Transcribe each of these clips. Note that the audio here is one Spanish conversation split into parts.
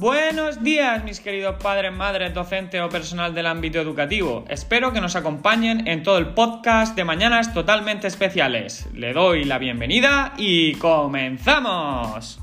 Buenos días, mis queridos padres, madres, docentes o personal del ámbito educativo. Espero que nos acompañen en todo el podcast de Mañanas Totalmente Especiales. Le doy la bienvenida y comenzamos.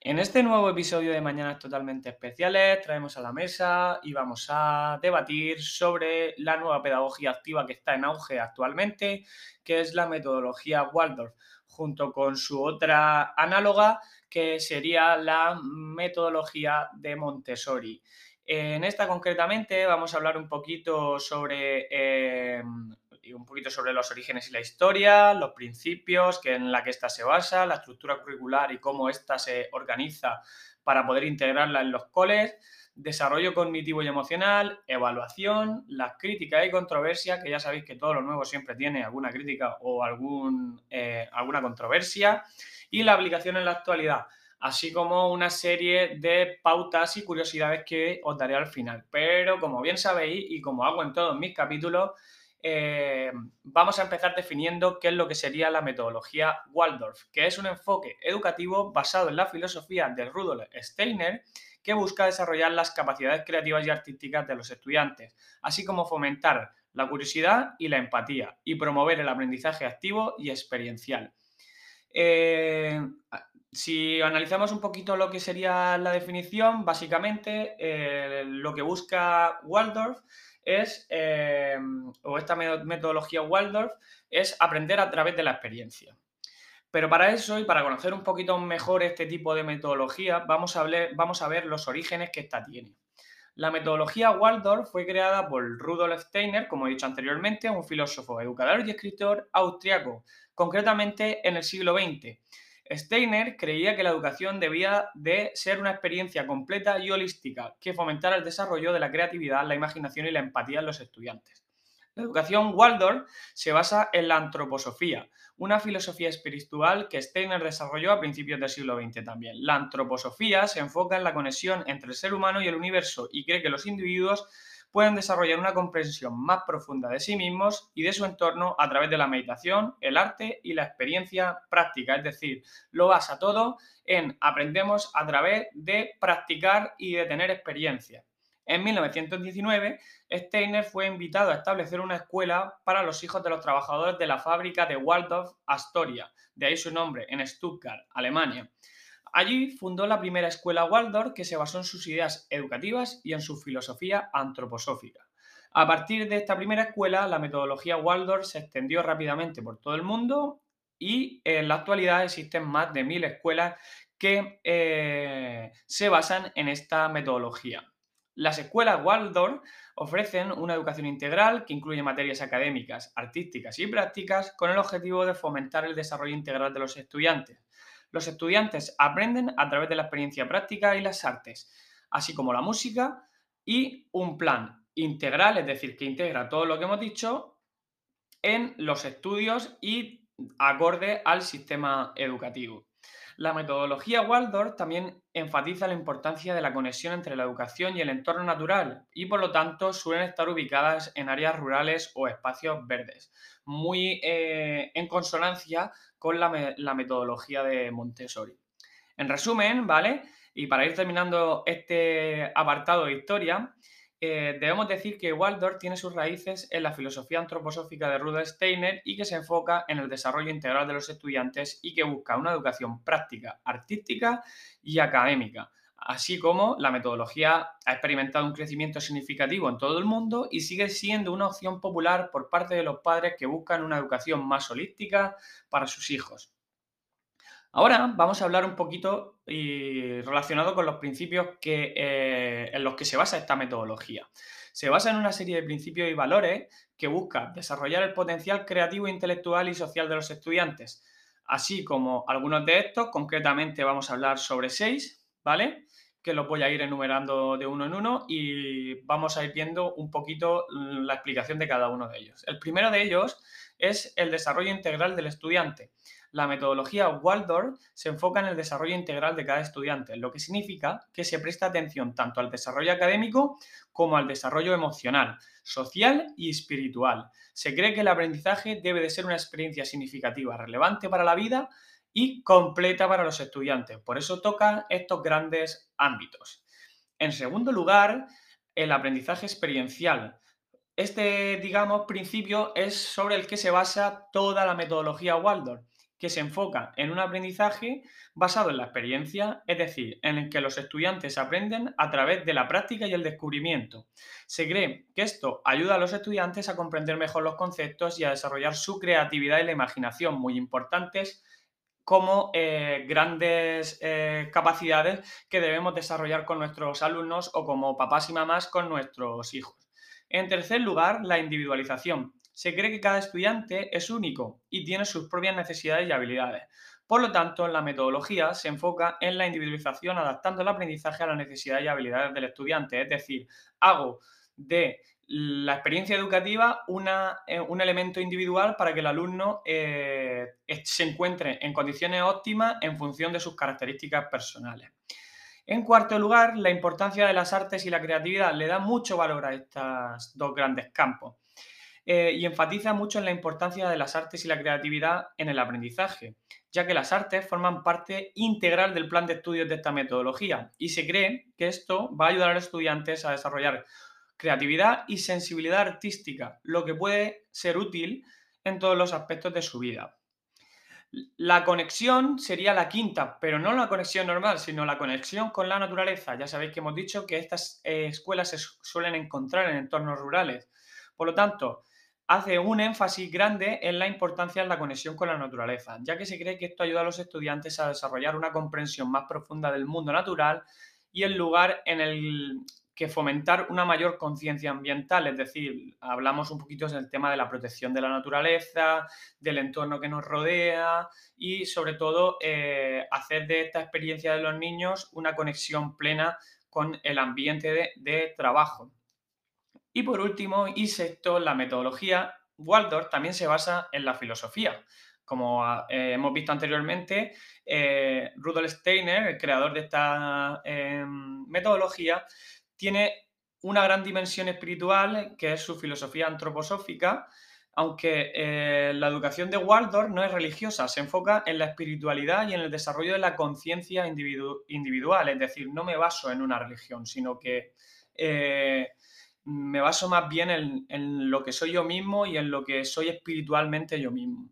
En este nuevo episodio de Mañanas Totalmente Especiales traemos a la mesa y vamos a debatir sobre la nueva pedagogía activa que está en auge actualmente, que es la metodología Waldorf junto con su otra análoga, que sería la metodología de Montessori. En esta concretamente vamos a hablar un poquito sobre eh, un poquito sobre los orígenes y la historia, los principios que en la que ésta se basa, la estructura curricular y cómo ésta se organiza para poder integrarla en los coles desarrollo cognitivo y emocional, evaluación, las críticas y controversia, que ya sabéis que todo lo nuevo siempre tiene alguna crítica o algún, eh, alguna controversia, y la aplicación en la actualidad, así como una serie de pautas y curiosidades que os daré al final. Pero como bien sabéis y como hago en todos mis capítulos, eh, vamos a empezar definiendo qué es lo que sería la metodología Waldorf, que es un enfoque educativo basado en la filosofía de Rudolf Steiner que busca desarrollar las capacidades creativas y artísticas de los estudiantes, así como fomentar la curiosidad y la empatía y promover el aprendizaje activo y experiencial. Eh, si analizamos un poquito lo que sería la definición, básicamente eh, lo que busca Waldorf es, eh, o esta metodología Waldorf, es aprender a través de la experiencia. Pero para eso y para conocer un poquito mejor este tipo de metodología, vamos a, ver los orígenes que esta tiene. La metodología Waldorf fue creada por Rudolf Steiner, como he dicho anteriormente, un filósofo, educador y escritor austriaco, concretamente en el siglo XX. Steiner creía que la educación debía de ser una experiencia completa y holística que fomentara el desarrollo de la creatividad, la imaginación y la empatía en los estudiantes. La educación Waldorf se basa en la antroposofía, una filosofía espiritual que Steiner desarrolló a principios del siglo XX también. La antroposofía se enfoca en la conexión entre el ser humano y el universo y cree que los individuos pueden desarrollar una comprensión más profunda de sí mismos y de su entorno a través de la meditación, el arte y la experiencia práctica. Es decir, lo basa todo en aprendemos a través de practicar y de tener experiencia. En 1919, Steiner fue invitado a establecer una escuela para los hijos de los trabajadores de la fábrica de Waldorf Astoria, de ahí su nombre, en Stuttgart, Alemania. Allí fundó la primera escuela Waldorf que se basó en sus ideas educativas y en su filosofía antroposófica. A partir de esta primera escuela, la metodología Waldorf se extendió rápidamente por todo el mundo y en la actualidad existen más de mil escuelas que eh, se basan en esta metodología. Las escuelas Waldorf ofrecen una educación integral que incluye materias académicas, artísticas y prácticas con el objetivo de fomentar el desarrollo integral de los estudiantes los estudiantes aprenden a través de la experiencia práctica y las artes, así como la música y un plan integral, es decir, que integra todo lo que hemos dicho en los estudios y acorde al sistema educativo. La metodología Waldorf también enfatiza la importancia de la conexión entre la educación y el entorno natural y por lo tanto suelen estar ubicadas en áreas rurales o espacios verdes, muy eh, en consonancia con la, metodología de Montessori. En resumen, ¿vale? Y para ir terminando este apartado de historia, eh, debemos decir que Waldorf tiene sus raíces en la filosofía antroposófica de Rudolf Steiner y que se enfoca en el desarrollo integral de los estudiantes y que busca una educación práctica, artística y académica. Así como la metodología ha experimentado un crecimiento significativo en todo el mundo y sigue siendo una opción popular por parte de los padres que buscan una educación más holística para sus hijos. Ahora vamos a hablar un poquito y relacionado con los principios que, eh, en los que se basa esta metodología. Se basa en una serie de principios y valores que busca desarrollar el potencial creativo, intelectual y social de los estudiantes. Así como algunos de estos, concretamente vamos a hablar sobre seis, ¿vale? que los voy a ir enumerando de uno en uno y vamos a ir viendo un poquito la explicación de cada uno de ellos. El primero de ellos es el desarrollo integral del estudiante. La metodología Waldorf se enfoca en el desarrollo integral de cada estudiante, lo que significa que se presta atención tanto al desarrollo académico como al desarrollo emocional, social y espiritual. Se cree que el aprendizaje debe de ser una experiencia significativa, relevante para la vida y completa para los estudiantes. Por eso toca estos grandes ámbitos. En segundo lugar, el aprendizaje experiencial. Este, digamos, principio es sobre el que se basa toda la metodología Waldorf, que se enfoca en un aprendizaje basado en la experiencia, es decir, en el que los estudiantes aprenden a través de la práctica y el descubrimiento. Se cree que esto ayuda a los estudiantes a comprender mejor los conceptos y a desarrollar su creatividad y la imaginación, muy importantes como eh, grandes eh, capacidades que debemos desarrollar con nuestros alumnos o como papás y mamás con nuestros hijos. En tercer lugar, la individualización. Se cree que cada estudiante es único y tiene sus propias necesidades y habilidades. Por lo tanto, la metodología se enfoca en la individualización adaptando el aprendizaje a las necesidades y habilidades del estudiante. Es decir, hago de la experiencia educativa eh, un elemento individual para que el alumno eh, se encuentre en condiciones óptimas en función de sus características personales. En cuarto lugar, la importancia de las artes y la creatividad le da mucho valor a estos dos grandes campos eh, y enfatiza mucho en la importancia de las artes y la creatividad en el aprendizaje, ya que las artes forman parte integral del plan de estudios de esta metodología y se cree que esto va a ayudar a los estudiantes a desarrollar creatividad y sensibilidad artística, lo que puede ser útil en todos los aspectos de su vida. La conexión sería la quinta, pero no la conexión normal, sino la conexión con la naturaleza. Ya sabéis que hemos dicho que estas eh, escuelas se suelen encontrar en entornos rurales. Por lo tanto, hace un énfasis grande en la importancia de la conexión con la naturaleza, ya que se cree que esto ayuda a los estudiantes a desarrollar una comprensión más profunda del mundo natural y el lugar en el que fomentar una mayor conciencia ambiental, es decir, hablamos un poquito del tema de la protección de la naturaleza, del entorno que nos rodea y sobre todo eh, hacer de esta experiencia de los niños una conexión plena con el ambiente de, trabajo. Y por último, y sexto, la metodología Waldorf también se basa en la filosofía. Como eh, hemos visto anteriormente, eh, Rudolf Steiner, el creador de esta em, metodología, tiene una gran dimensión espiritual, que es su filosofía antroposófica, aunque eh, la educación de Waldorf no es religiosa, se enfoca en la espiritualidad y en el desarrollo de la conciencia individual, es decir, no me baso en una religión, sino que me baso más bien en lo que soy yo mismo y en lo que soy espiritualmente yo mismo.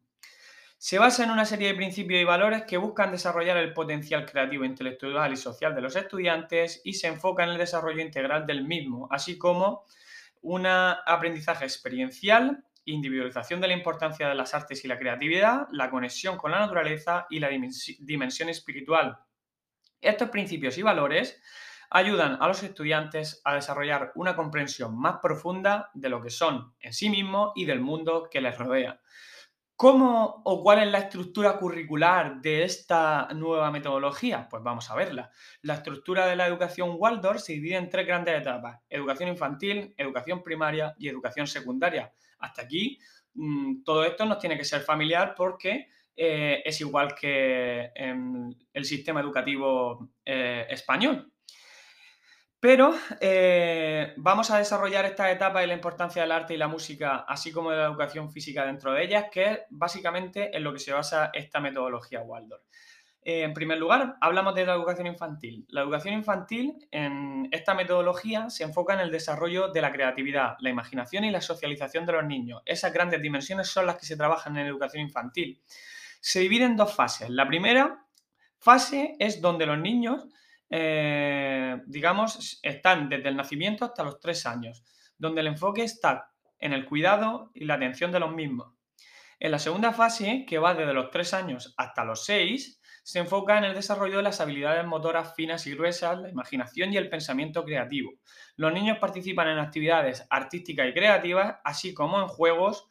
Se basa en una serie de principios y valores que buscan desarrollar el potencial creativo, intelectual y social de los estudiantes y se enfoca en el desarrollo integral del mismo, así como un aprendizaje experiencial, individualización de la importancia de las artes y la creatividad, la conexión con la naturaleza y la dimensión espiritual. Estos principios y valores ayudan a los estudiantes a desarrollar una comprensión más profunda de lo que son en sí mismos y del mundo que les rodea. ¿Cómo o cuál es la estructura curricular de esta nueva metodología? Pues vamos a verla. La estructura de la educación Waldorf se divide en tres grandes etapas. Educación infantil, educación primaria y educación secundaria. Hasta aquí mm, todo esto nos tiene que ser familiar porque eh, es igual que el sistema educativo eh, español. Pero eh, vamos a desarrollar esta etapa de la importancia del arte y la música, así como de la educación física dentro de ellas, que es básicamente en lo que se basa esta metodología Waldorf. Eh, en primer lugar, hablamos de la educación infantil. La educación infantil en esta metodología se enfoca en el desarrollo de la creatividad, la imaginación y la socialización de los niños. Esas grandes dimensiones son las que se trabajan en educación infantil. Se divide en dos fases. La primera fase es donde los niños eh, digamos, están desde el nacimiento hasta los tres años, donde el enfoque está en el cuidado y la atención de los mismos. En la segunda fase, que va desde los tres años hasta los seis, se enfoca en el desarrollo de las habilidades motoras finas y gruesas, la imaginación y el pensamiento creativo. Los niños participan en actividades artísticas y creativas, así como en juegos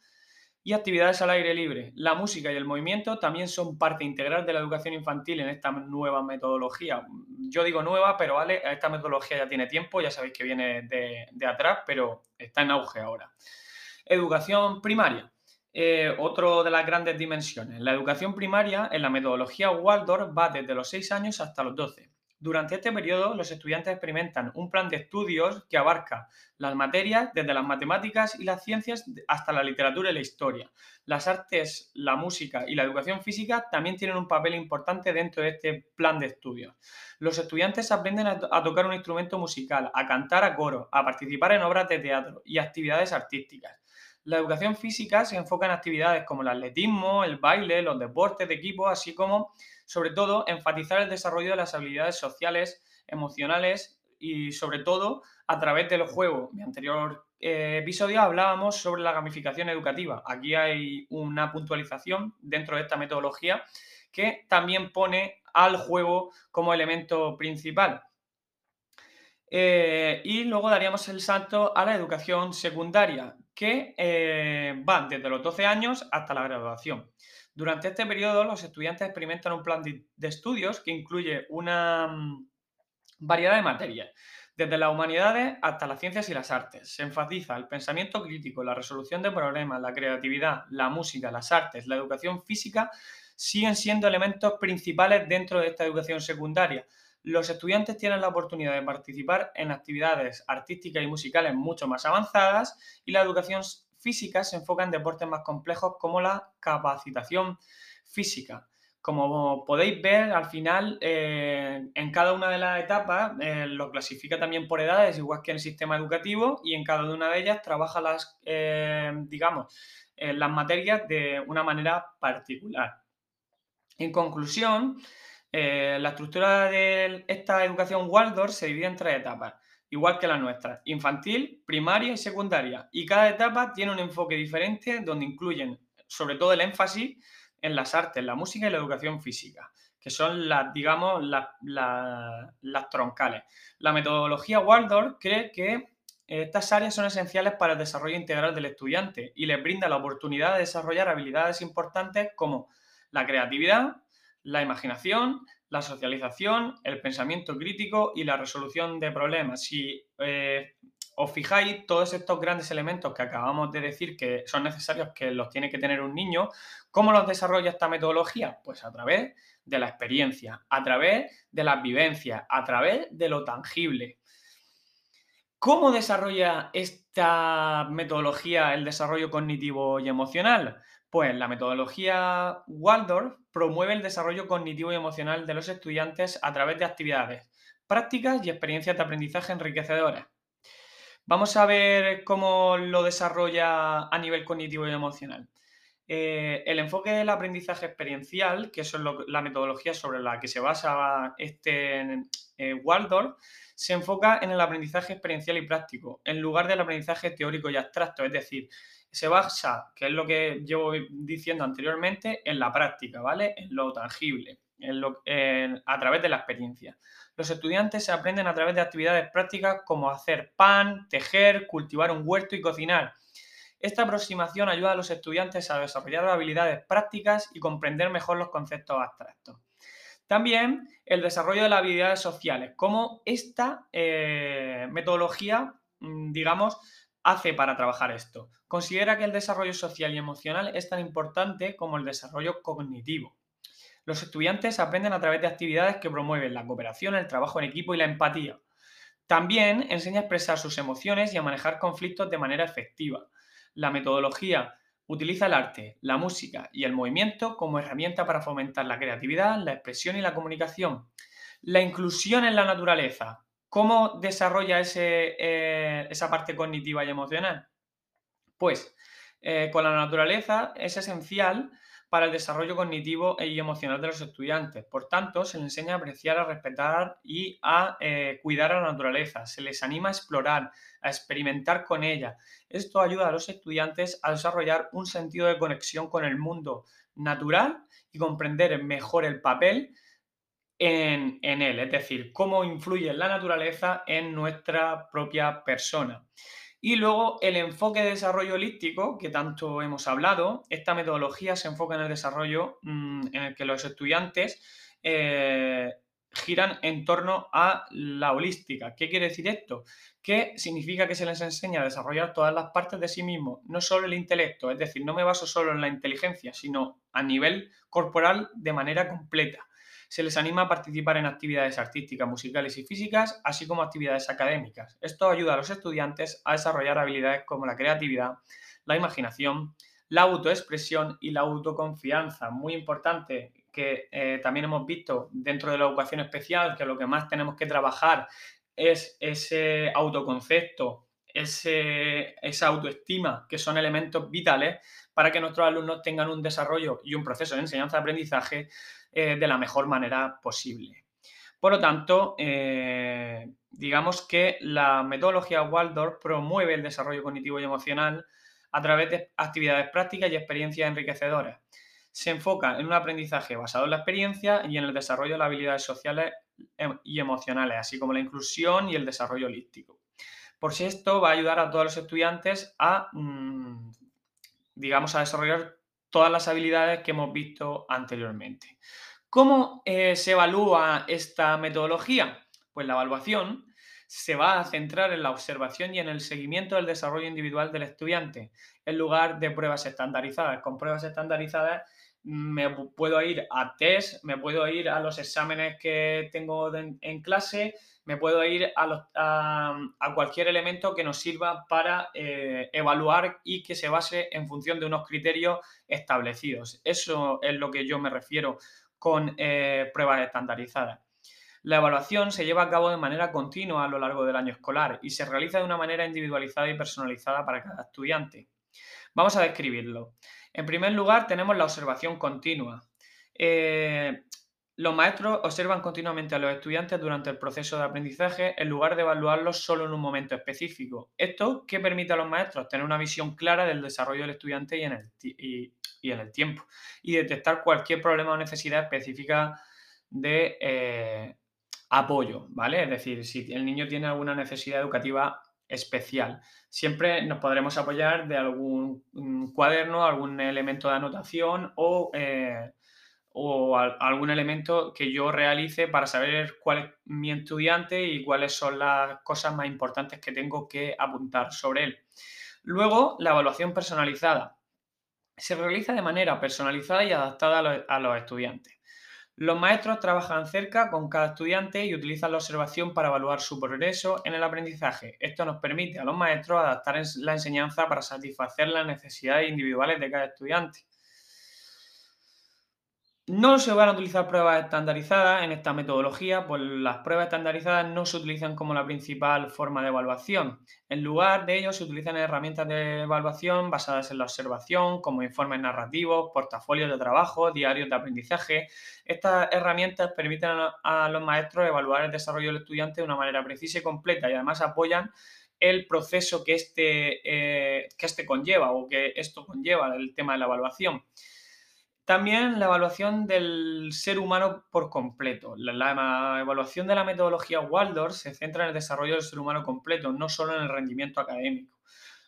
y actividades al aire libre. La música y el movimiento también son parte integral de la educación infantil en esta nueva metodología. Yo digo nueva, pero vale, esta metodología ya tiene tiempo, ya sabéis que viene de, atrás, pero está en auge ahora. Educación primaria. Eh, otro de las grandes dimensiones. La educación primaria en la metodología Waldorf va desde los 6 años hasta los 12. Durante este periodo, los estudiantes experimentan un plan de estudios que abarca las materias desde las matemáticas y las ciencias hasta la literatura y la historia. Las artes, la música y la educación física también tienen un papel importante dentro de este plan de estudios. Los estudiantes aprenden a, tocar un instrumento musical, a cantar a coro, a participar en obras de teatro y actividades artísticas. La educación física se enfoca en actividades como el atletismo, el baile, los deportes de equipo, así como sobre todo, enfatizar el desarrollo de las habilidades sociales, emocionales y sobre todo a través del juego. En mi anterior eh, episodio hablábamos sobre la gamificación educativa. Aquí hay una puntualización dentro de esta metodología que también pone al juego como elemento principal. Eh, y luego daríamos el salto a la educación secundaria, que eh, va desde los 12 años hasta la graduación. Durante este periodo, los estudiantes experimentan un plan de, estudios que incluye una mm, variedad de materias, desde las humanidades hasta las ciencias y las artes. Se enfatiza el pensamiento crítico, la resolución de problemas, la creatividad, la música, las artes, la educación física, siguen siendo elementos principales dentro de esta educación secundaria. Los estudiantes tienen la oportunidad de participar en actividades artísticas y musicales mucho más avanzadas y la educación física se enfoca en deportes más complejos como la capacitación física. Como podéis ver, al final, eh, en cada una de las etapas eh, lo clasifica también por edades, igual que en el sistema educativo, y en cada una de ellas trabaja las, eh, digamos, las materias de una manera particular. En conclusión, la estructura de esta educación Waldorf se divide en tres etapas igual que la nuestra, infantil, primaria y secundaria. Y cada etapa tiene un enfoque diferente donde incluyen sobre todo el énfasis en las artes, la música y la educación física, que son las, digamos, las troncales. La metodología Waldorf cree que estas áreas son esenciales para el desarrollo integral del estudiante y les brinda la oportunidad de desarrollar habilidades importantes como la creatividad, la imaginación, la socialización, el pensamiento crítico y la resolución de problemas. Si eh, os fijáis, todos estos grandes elementos que acabamos de decir que son necesarios que los tiene que tener un niño, ¿cómo los desarrolla esta metodología? Pues a través de la experiencia, a través de las vivencias, a través de lo tangible. ¿Cómo desarrolla esta metodología el desarrollo cognitivo y emocional? Pues la metodología Waldorf promueve el desarrollo cognitivo y emocional de los estudiantes a través de actividades, prácticas y experiencias de aprendizaje enriquecedoras. Vamos a ver cómo lo desarrolla a nivel cognitivo y emocional. Eh, el enfoque del aprendizaje experiencial, que es la metodología sobre la que se basa este eh, Waldorf, se enfoca en el aprendizaje experiencial y práctico, en lugar del aprendizaje teórico y abstracto, es decir, se basa, que es lo que llevo diciendo anteriormente, en la práctica, ¿vale? En lo tangible, en lo, a través de la experiencia. Los estudiantes se aprenden a través de actividades prácticas como hacer pan, tejer, cultivar un huerto y cocinar. Esta aproximación ayuda a los estudiantes a desarrollar habilidades prácticas y comprender mejor los conceptos abstractos. También el desarrollo de las habilidades sociales, como esta eh, metodología, mm, digamos, hace para trabajar esto. Considera que el desarrollo social y emocional es tan importante como el desarrollo cognitivo. Los estudiantes aprenden a través de actividades que promueven la cooperación, el trabajo en equipo y la empatía. También enseña a expresar sus emociones y a manejar conflictos de manera efectiva. La metodología utiliza el arte, la música y el movimiento como herramienta para fomentar la creatividad, la expresión y la comunicación. La inclusión en la naturaleza, ¿Cómo desarrolla eh, esa parte cognitiva y emocional? Pues eh, con la naturaleza es esencial para el desarrollo cognitivo y emocional de los estudiantes. Por tanto, se les enseña a apreciar, a respetar y a eh, cuidar a la naturaleza. Se les anima a explorar, a experimentar con ella. Esto ayuda a los estudiantes a desarrollar un sentido de conexión con el mundo natural y comprender mejor el papel en, él, es decir, cómo influye la naturaleza en nuestra propia persona. Y luego el enfoque de desarrollo holístico, que tanto hemos hablado, esta metodología se enfoca en el desarrollo mm, en el que los estudiantes eh, giran en torno a la holística. ¿Qué quiere decir esto? Que significa que se les enseña a desarrollar todas las partes de sí mismo, no solo el intelecto, es decir, no me baso solo en la inteligencia, sino a nivel corporal de manera completa. Se les anima a participar en actividades artísticas, musicales y físicas, así como actividades académicas. Esto ayuda a los estudiantes a desarrollar habilidades como la creatividad, la imaginación, la autoexpresión y la autoconfianza. Muy importante que eh, también hemos visto dentro de la educación especial que lo que más tenemos que trabajar es ese autoconcepto, ese, esa autoestima, que son elementos vitales para que nuestros alumnos tengan un desarrollo y un proceso de enseñanza-aprendizaje eh, de la mejor manera posible. Por lo tanto, eh, digamos que la metodología Waldorf promueve el desarrollo cognitivo y emocional a través de actividades prácticas y experiencias enriquecedoras. Se enfoca en un aprendizaje basado en la experiencia y en el desarrollo de las habilidades sociales em, y emocionales, así como la inclusión y el desarrollo holístico. Por si esto va a ayudar a todos los estudiantes a, mm, digamos, a desarrollar todas las habilidades que hemos visto anteriormente. ¿Cómo eh, se evalúa esta metodología? Pues la evaluación se va a centrar en la observación y en el seguimiento del desarrollo individual del estudiante, en lugar de pruebas estandarizadas. Con pruebas estandarizadas me puedo ir a test, me puedo ir a los exámenes que tengo en clase, me puedo ir a, cualquier elemento que nos sirva para eh, evaluar y que se base en función de unos criterios establecidos. Eso es lo que yo me refiero con eh, pruebas estandarizadas. La evaluación se lleva a cabo de manera continua a lo largo del año escolar y se realiza de una manera individualizada y personalizada para cada estudiante. Vamos a describirlo. En primer lugar, tenemos la observación continua. Eh, los maestros observan continuamente a los estudiantes durante el proceso de aprendizaje en lugar de evaluarlos solo en un momento específico. Esto que permite a los maestros tener una visión clara del desarrollo del estudiante y en el, y, en el tiempo y detectar cualquier problema o necesidad específica de eh, apoyo, ¿vale? Es decir, si el niño tiene alguna necesidad educativa especial. Siempre nos podremos apoyar de algún mm, cuaderno, algún elemento de anotación o, eh, o algún elemento que yo realice para saber cuál es mi estudiante y cuáles son las cosas más importantes que tengo que apuntar sobre él. Luego, la evaluación personalizada. Se realiza de manera personalizada y adaptada a los estudiantes. Los maestros trabajan cerca con cada estudiante y utilizan la observación para evaluar su progreso en el aprendizaje. Esto nos permite a los maestros adaptar la enseñanza para satisfacer las necesidades individuales de cada estudiante. No se van a utilizar pruebas estandarizadas en esta metodología, pues las pruebas estandarizadas no se utilizan como la principal forma de evaluación. En lugar de ello, se utilizan herramientas de evaluación basadas en la observación, como informes narrativos, portafolios de trabajo, diarios de aprendizaje. Estas herramientas permiten a los maestros evaluar el desarrollo del estudiante de una manera precisa y completa y además apoyan el proceso que este, eh, que este conlleva o que esto conlleva, el tema de la evaluación. También la evaluación del ser humano por completo. La, evaluación de la metodología Waldorf se centra en el desarrollo del ser humano completo, no solo en el rendimiento académico.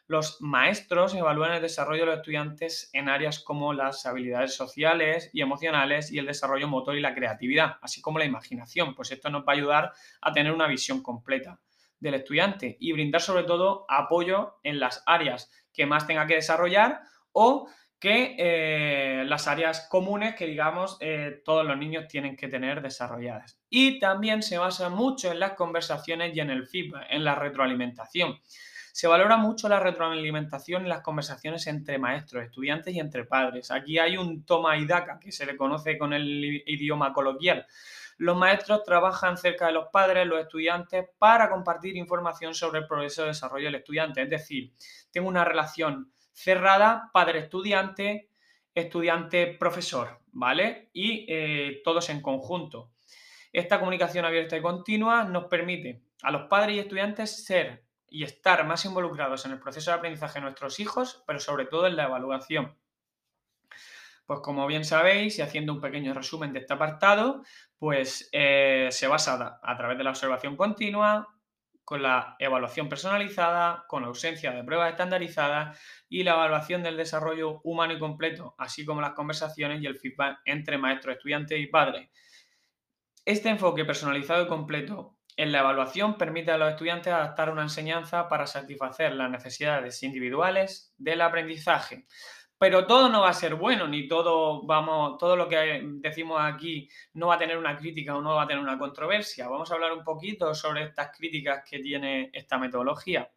Los maestros evalúan el desarrollo de los estudiantes en áreas como las habilidades sociales y emocionales y el desarrollo motor y la creatividad, así como la imaginación, pues esto nos va a ayudar a tener una visión completa del estudiante y brindar sobre todo apoyo en las áreas que más tenga que desarrollar o que eh, las áreas comunes que, digamos, eh, todos los niños tienen que tener desarrolladas. Y también se basa mucho en las conversaciones y en el feedback, en la retroalimentación. Se valora mucho la retroalimentación en las conversaciones entre maestros, estudiantes y entre padres. Aquí hay un toma y daca, que se le conoce con el idioma coloquial. Los maestros trabajan cerca de los padres, los estudiantes, para compartir información sobre el progreso de desarrollo del estudiante. Es decir, tengo una relación cerrada, padre-estudiante, estudiante-profesor, ¿vale? Y eh, todos en conjunto. Esta comunicación abierta y continua nos permite a los padres y estudiantes ser y estar más involucrados en el proceso de aprendizaje de nuestros hijos, pero sobre todo en la evaluación. Pues como bien sabéis, y haciendo un pequeño resumen de este apartado, pues eh, se basa a través de la observación continua, con la evaluación personalizada, con ausencia de pruebas estandarizadas y la evaluación del desarrollo humano y completo, así como las conversaciones y el feedback entre maestros, estudiantes y padres. Este enfoque personalizado y completo en la evaluación permite a los estudiantes adaptar una enseñanza para satisfacer las necesidades individuales del aprendizaje. Pero todo no va a ser bueno, ni todo, vamos, todo lo que decimos aquí no va a tener una crítica o no va a tener una controversia. Vamos a hablar un poquito sobre estas críticas que tiene esta metodología,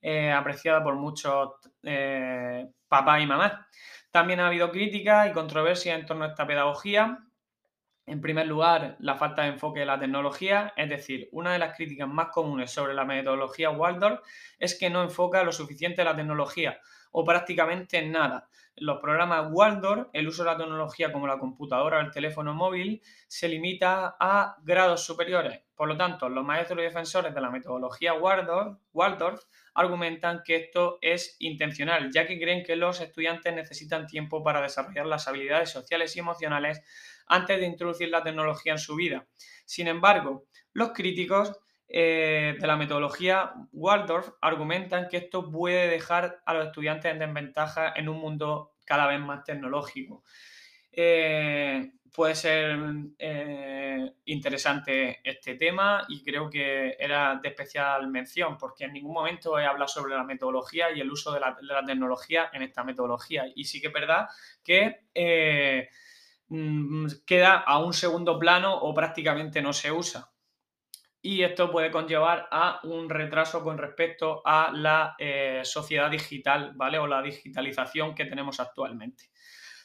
eh, apreciada por muchos eh, papás y mamás. También ha habido críticas y controversias en torno a esta pedagogía. En primer lugar, la falta de enfoque de la tecnología, es decir, una de las críticas más comunes sobre la metodología Waldorf es que no enfoca lo suficiente la tecnología o prácticamente nada. Los programas Waldorf, el uso de la tecnología como la computadora o el teléfono móvil se limita a grados superiores. Por lo tanto, los maestros y defensores de la metodología Waldorf, Waldorf argumentan que esto es intencional, ya que creen que los estudiantes necesitan tiempo para desarrollar las habilidades sociales y emocionales antes de introducir la tecnología en su vida. Sin embargo, los críticos eh, de la metodología Waldorf argumentan que esto puede dejar a los estudiantes en desventaja en un mundo cada vez más tecnológico. Eh, puede ser eh, interesante este tema y creo que era de especial mención porque en ningún momento he hablado sobre la metodología y el uso de la, tecnología en esta metodología. Y sí que es verdad que mm, queda a un segundo plano o prácticamente no se usa y esto puede conllevar a un retraso con respecto a la eh, sociedad digital, ¿vale? O la digitalización que tenemos actualmente.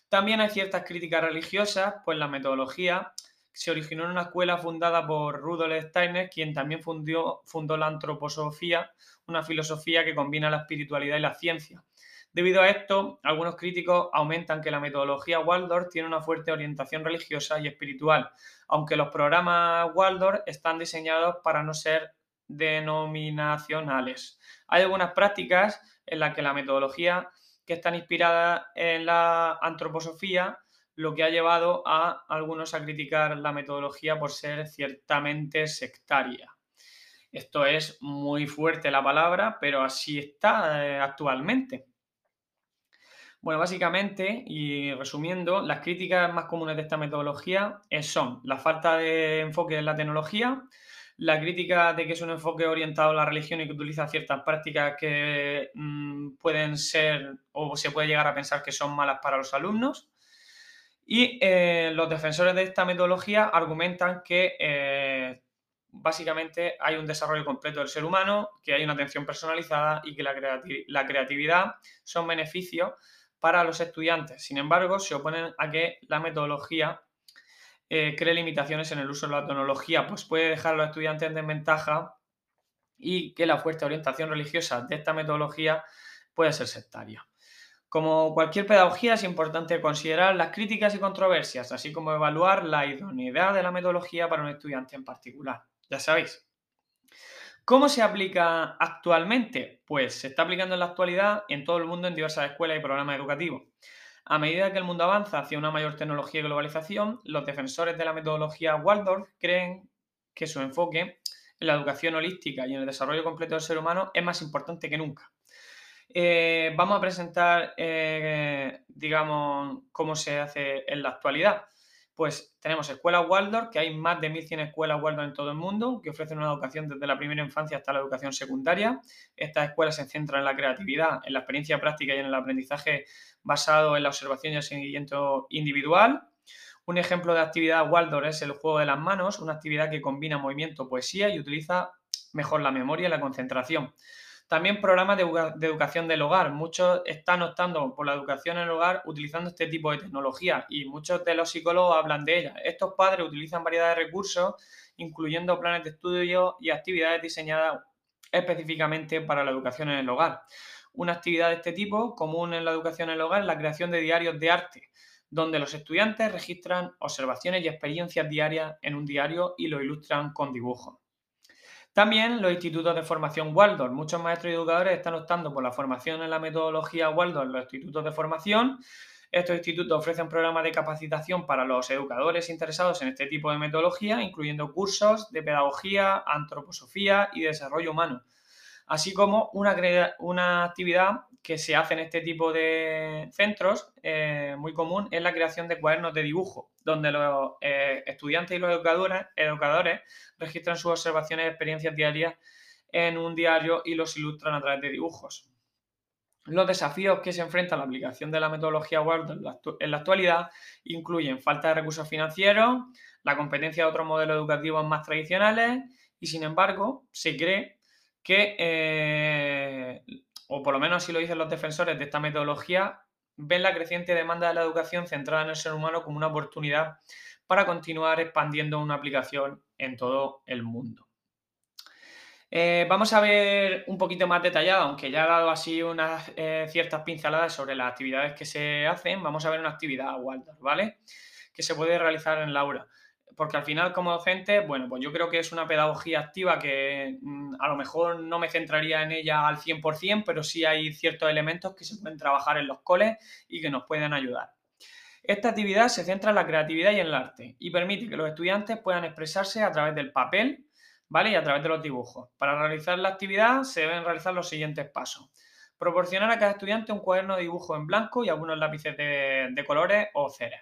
También hay ciertas críticas religiosas, pues la metodología se originó en una escuela fundada por Rudolf Steiner, quien también fundó la antroposofía, una filosofía que combina la espiritualidad y la ciencia. Debido a esto, algunos críticos aumentan que la metodología Waldorf tiene una fuerte orientación religiosa y espiritual, aunque los programas Waldorf están diseñados para no ser denominacionales. Hay algunas prácticas en las que la metodología que están inspiradas en la antroposofía, lo que ha llevado a algunos a criticar la metodología por ser ciertamente sectaria. Esto es muy fuerte la palabra, pero así está eh, actualmente. Bueno, básicamente, y resumiendo, las críticas más comunes de esta metodología son la falta de enfoque en la tecnología, la crítica de que es un enfoque orientado a la religión y que utiliza ciertas prácticas que mm, pueden ser o se puede llegar a pensar que son malas para los alumnos. Y eh, los defensores de esta metodología argumentan que eh, básicamente hay un desarrollo completo del ser humano, que hay una atención personalizada y que la, la creatividad son beneficios para los estudiantes. Sin embargo, se oponen a que la metodología eh, cree limitaciones en el uso de la tecnología, pues puede dejar a los estudiantes en desventaja y que la fuerte orientación religiosa de esta metodología puede ser sectaria. Como cualquier pedagogía, es importante considerar las críticas y controversias, así como evaluar la idoneidad de la metodología para un estudiante en particular. Ya sabéis, ¿Cómo se aplica actualmente? Pues se está aplicando en la actualidad en todo el mundo en diversas escuelas y programas educativos. A medida que el mundo avanza hacia una mayor tecnología y globalización, los defensores de la metodología Waldorf creen que su enfoque en la educación holística y en el desarrollo completo del ser humano es más importante que nunca. Eh, vamos a presentar, eh, digamos, cómo se hace en la actualidad pues tenemos escuelas Waldorf, que hay más de 1.100 escuelas Waldorf en todo el mundo, que ofrecen una educación desde la primera infancia hasta la educación secundaria. Estas escuelas se centran en la creatividad, en la experiencia práctica y en el aprendizaje basado en la observación y el seguimiento individual. Un ejemplo de actividad Waldorf es el juego de las manos, una actividad que combina movimiento, poesía y utiliza mejor la memoria y la concentración. También programas de, educación del hogar. Muchos están optando por la educación en el hogar utilizando este tipo de tecnología y muchos de los psicólogos hablan de ella. Estos padres utilizan variedad de recursos, incluyendo planes de estudio y actividades diseñadas específicamente para la educación en el hogar. Una actividad de este tipo, común en la educación en el hogar, es la creación de diarios de arte, donde los estudiantes registran observaciones y experiencias diarias en un diario y lo ilustran con dibujos. También los institutos de formación Waldorf. Muchos maestros y educadores están optando por la formación en la metodología Waldorf en los institutos de formación. Estos institutos ofrecen programas de capacitación para los educadores interesados en este tipo de metodología, incluyendo cursos de pedagogía, antroposofía y desarrollo humano, así como una, una actividad que se hace en este tipo de centros, eh, muy común, es la creación de cuadernos de dibujo, donde los eh, estudiantes y los educadores, educadores registran sus observaciones y experiencias diarias en un diario y los ilustran a través de dibujos. Los desafíos que se enfrenta la aplicación de la metodología Waldorf en la actualidad incluyen falta de recursos financieros, la competencia de otros modelos educativos más tradicionales y, sin embargo, se cree que, eh, o por lo menos así lo dicen los defensores de esta metodología, ven la creciente demanda de la educación centrada en el ser humano como una oportunidad para continuar expandiendo una aplicación en todo el mundo. Eh, vamos a ver un poquito más detallado, aunque ya he dado así unas eh, ciertas pinceladas sobre las actividades que se hacen, vamos a ver una actividad Waldorf, ¿vale? Que se puede realizar en la aula. Porque al final, como docente, bueno, pues yo creo que es una pedagogía activa que mm, a lo mejor no me centraría en ella al 100%, pero sí hay ciertos elementos que se pueden trabajar en los coles y que nos pueden ayudar. Esta actividad se centra en la creatividad y en el arte y permite que los estudiantes puedan expresarse a través del papel, ¿vale? Y a través de los dibujos. Para realizar la actividad se deben realizar los siguientes pasos. Proporcionar a cada estudiante un cuaderno de dibujo en blanco y algunos lápices de, colores o ceres.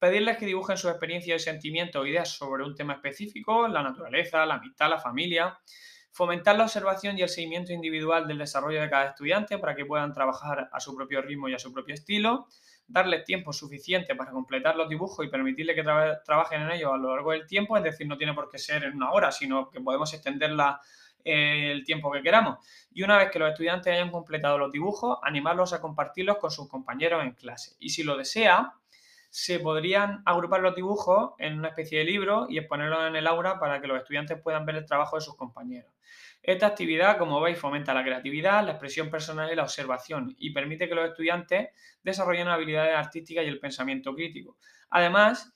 Pedirles que dibujen su experiencia y sentimientos o ideas sobre un tema específico, la naturaleza, la amistad, la familia. Fomentar la observación y el seguimiento individual del desarrollo de cada estudiante para que puedan trabajar a su propio ritmo y a su propio estilo darles tiempo suficiente para completar los dibujos y permitirle que trabajen en ellos a lo largo del tiempo, es decir, no tiene por qué ser en una hora, sino que podemos extenderla eh, el tiempo que queramos. Y una vez que los estudiantes hayan completado los dibujos, animarlos a compartirlos con sus compañeros en clase. Y si lo desea, se podrían agrupar los dibujos en una especie de libro y exponerlos en el aula para que los estudiantes puedan ver el trabajo de sus compañeros. Esta actividad, como veis, fomenta la creatividad, la expresión personal y la observación y permite que los estudiantes desarrollen habilidades artísticas y el pensamiento crítico. Además,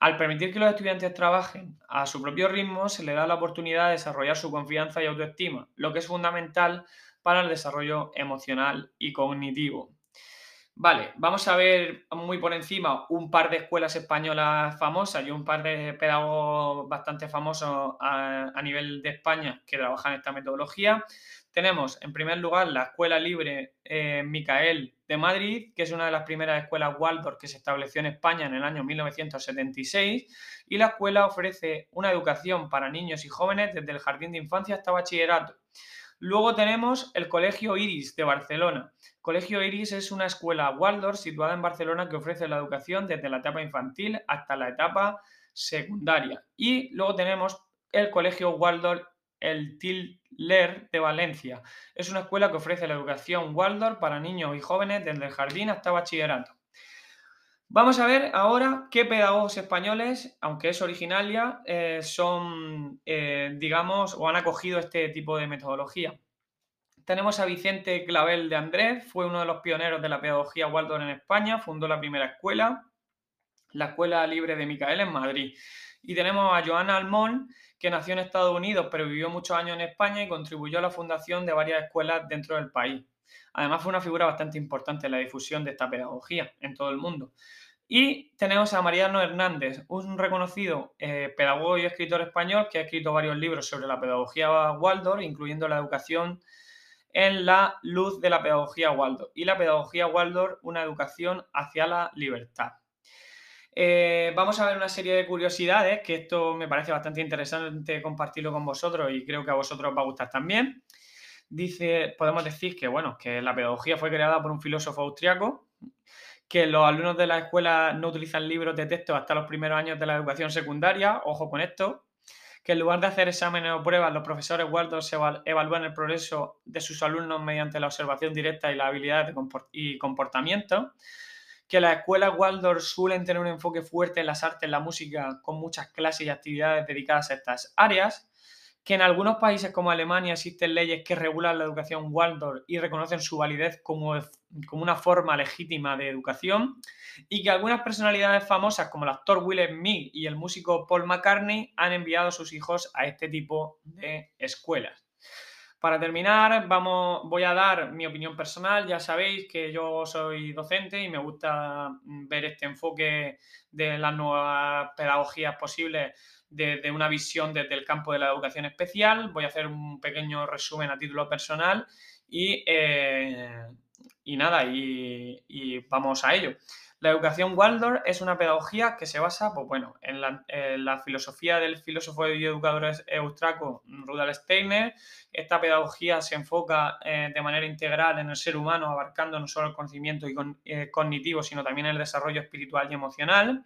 al permitir que los estudiantes trabajen a su propio ritmo, se les da la oportunidad de desarrollar su confianza y autoestima, lo que es fundamental para el desarrollo emocional y cognitivo. Vale, vamos a ver muy por encima un par de escuelas españolas famosas y un par de pedagogos bastante famosos a, nivel de España que trabajan esta metodología. Tenemos, en primer lugar, la Escuela Libre eh, Micael de Madrid, que es una de las primeras escuelas Waldorf que se estableció en España en el año 1976, y la escuela ofrece una educación para niños y jóvenes desde el jardín de infancia hasta bachillerato. Luego tenemos el Colegio Iris de Barcelona. Colegio Iris es una escuela Waldorf situada en Barcelona que ofrece la educación desde la etapa infantil hasta la etapa secundaria. Y luego tenemos el Colegio Waldorf el Tiller de Valencia. Es una escuela que ofrece la educación Waldorf para niños y jóvenes desde el jardín hasta bachillerato. Vamos a ver ahora qué pedagogos españoles, aunque es originalia, eh, son, eh, digamos, o han acogido este tipo de metodología. Tenemos a Vicente Clavel de Andrés, fue uno de los pioneros de la pedagogía Waldorf en España, fundó la primera escuela, la Escuela Libre de Micael en Madrid. Y tenemos a Joana Almón, que nació en Estados Unidos, pero vivió muchos años en España y contribuyó a la fundación de varias escuelas dentro del país. Además, fue una figura bastante importante en la difusión de esta pedagogía en todo el mundo. Y tenemos a Mariano Hernández, un reconocido eh, pedagogo y escritor español que ha escrito varios libros sobre la pedagogía Waldorf, incluyendo la educación en la luz de la pedagogía Waldorf y la pedagogía Waldorf, una educación hacia la libertad. Eh, vamos a ver una serie de curiosidades, que esto me parece bastante interesante compartirlo con vosotros y creo que a vosotros os va a gustar también. Dice, podemos decir que, bueno, que la pedagogía fue creada por un filósofo austriaco, que los alumnos de la escuela no utilizan libros de texto hasta los primeros años de la educación secundaria, ojo con esto, que en lugar de hacer exámenes o pruebas, los profesores se evalúan el progreso de sus alumnos mediante la observación directa y las habilidades y comportamiento, que las escuelas Waldorf suelen tener un enfoque fuerte en las artes, la música, con muchas clases y actividades dedicadas a estas áreas, que en algunos países como Alemania existen leyes que regulan la educación Waldorf y reconocen su validez como, como una forma legítima de educación, y que algunas personalidades famosas como el actor Will Smith y el músico Paul McCartney han enviado a sus hijos a este tipo de escuelas. Para terminar, vamos, voy a dar mi opinión personal. Ya sabéis que yo soy docente y me gusta ver este enfoque de las nuevas pedagogías posibles desde una visión desde el campo de la educación especial. Voy a hacer un pequeño resumen a título personal y, eh, y nada, y, vamos a ello. La educación Waldorf es una pedagogía que se basa pues, bueno, en, la, filosofía del filósofo y educador austriaco Rudolf Steiner. Esta pedagogía se enfoca eh, de manera integral en el ser humano, abarcando no solo el conocimiento y eh, cognitivo, sino también el desarrollo espiritual y emocional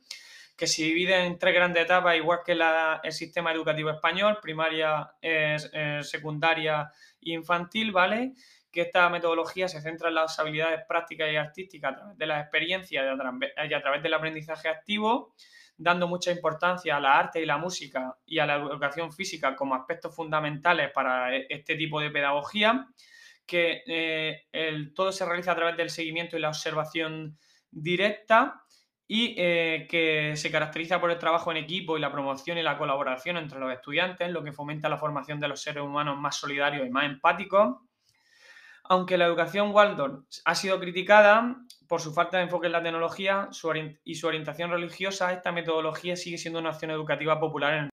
que se divide en tres grandes etapas, igual que el sistema educativo español, primaria, eh, secundaria e infantil, ¿vale? que esta metodología se centra en las habilidades prácticas y artísticas a través de las experiencias y a través del aprendizaje activo, dando mucha importancia a la arte y la música y a la educación física como aspectos fundamentales para e, este tipo de pedagogía, que eh, todo se realiza a través del seguimiento y la observación directa y eh, que se caracteriza por el trabajo en equipo y la promoción y la colaboración entre los estudiantes, lo que fomenta la formación de los seres humanos más solidarios y más empáticos aunque la educación Waldorf ha sido criticada por su falta de enfoque en la tecnología y su orientación religiosa, esta metodología sigue siendo una acción educativa popular en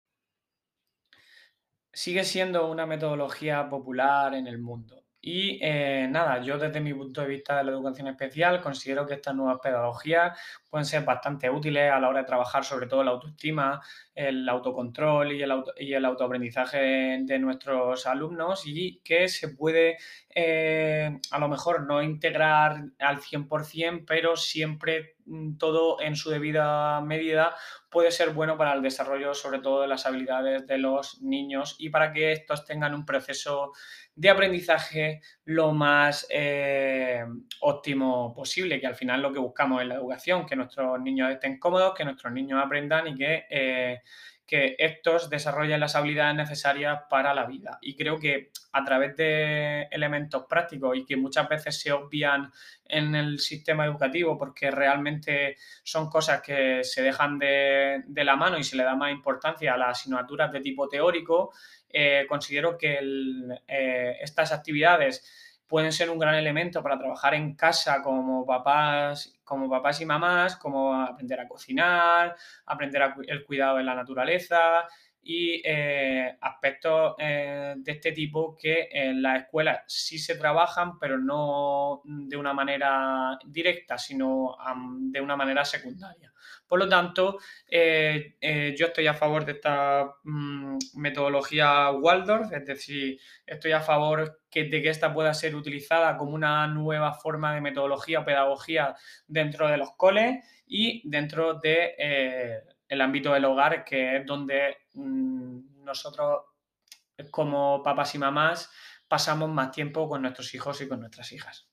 Sigue siendo una metodología popular en el mundo. Y eh, nada, yo desde mi punto de vista de la educación especial considero que estas nuevas pedagogías pueden ser bastante útiles a la hora de trabajar sobre todo la autoestima, el autocontrol y el, auto, y el autoaprendizaje de nuestros alumnos y que se puede eh, a lo mejor no integrar al 100%, pero siempre mm, todo en su debida medida puede ser bueno para el desarrollo sobre todo de las habilidades de los niños y para que estos tengan un proceso de aprendizaje lo más eh, óptimo posible, que al final lo que buscamos en la educación, que nuestros niños estén cómodos, que nuestros niños aprendan y que, eh, que estos desarrollen las habilidades necesarias para la vida. Y creo que a través de elementos prácticos y que muchas veces se obvian en el sistema educativo porque realmente son cosas que se dejan de, la mano y se le da más importancia a las asignaturas de tipo teórico, eh, considero que eh, estas actividades pueden ser un gran elemento para trabajar en casa como papás, como papás y mamás, como aprender a cocinar, aprender el cuidado de la naturaleza y eh, aspectos de este tipo que en la escuela sí se trabajan, pero no de una manera directa, sino de una manera secundaria. Por lo tanto, eh, eh, yo estoy a favor de esta mm, metodología Waldorf, es decir, estoy a favor de que esta pueda ser utilizada como una nueva forma de metodología o pedagogía dentro de los coles y dentro del de, eh, el ámbito del hogar, que es donde nosotros como papás y mamás pasamos más tiempo con nuestros hijos y con nuestras hijas.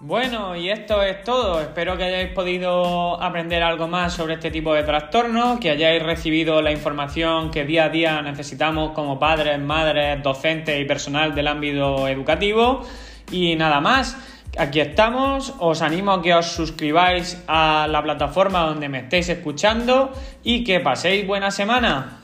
Bueno, y esto es todo. Espero que hayáis podido aprender algo más sobre este tipo de trastornos, que hayáis recibido la información que día a día necesitamos como padres, madres, docentes y personal del ámbito educativo. Y nada más, aquí estamos. Os animo a que os suscribáis a la plataforma donde me estéis escuchando y que paséis buena semana.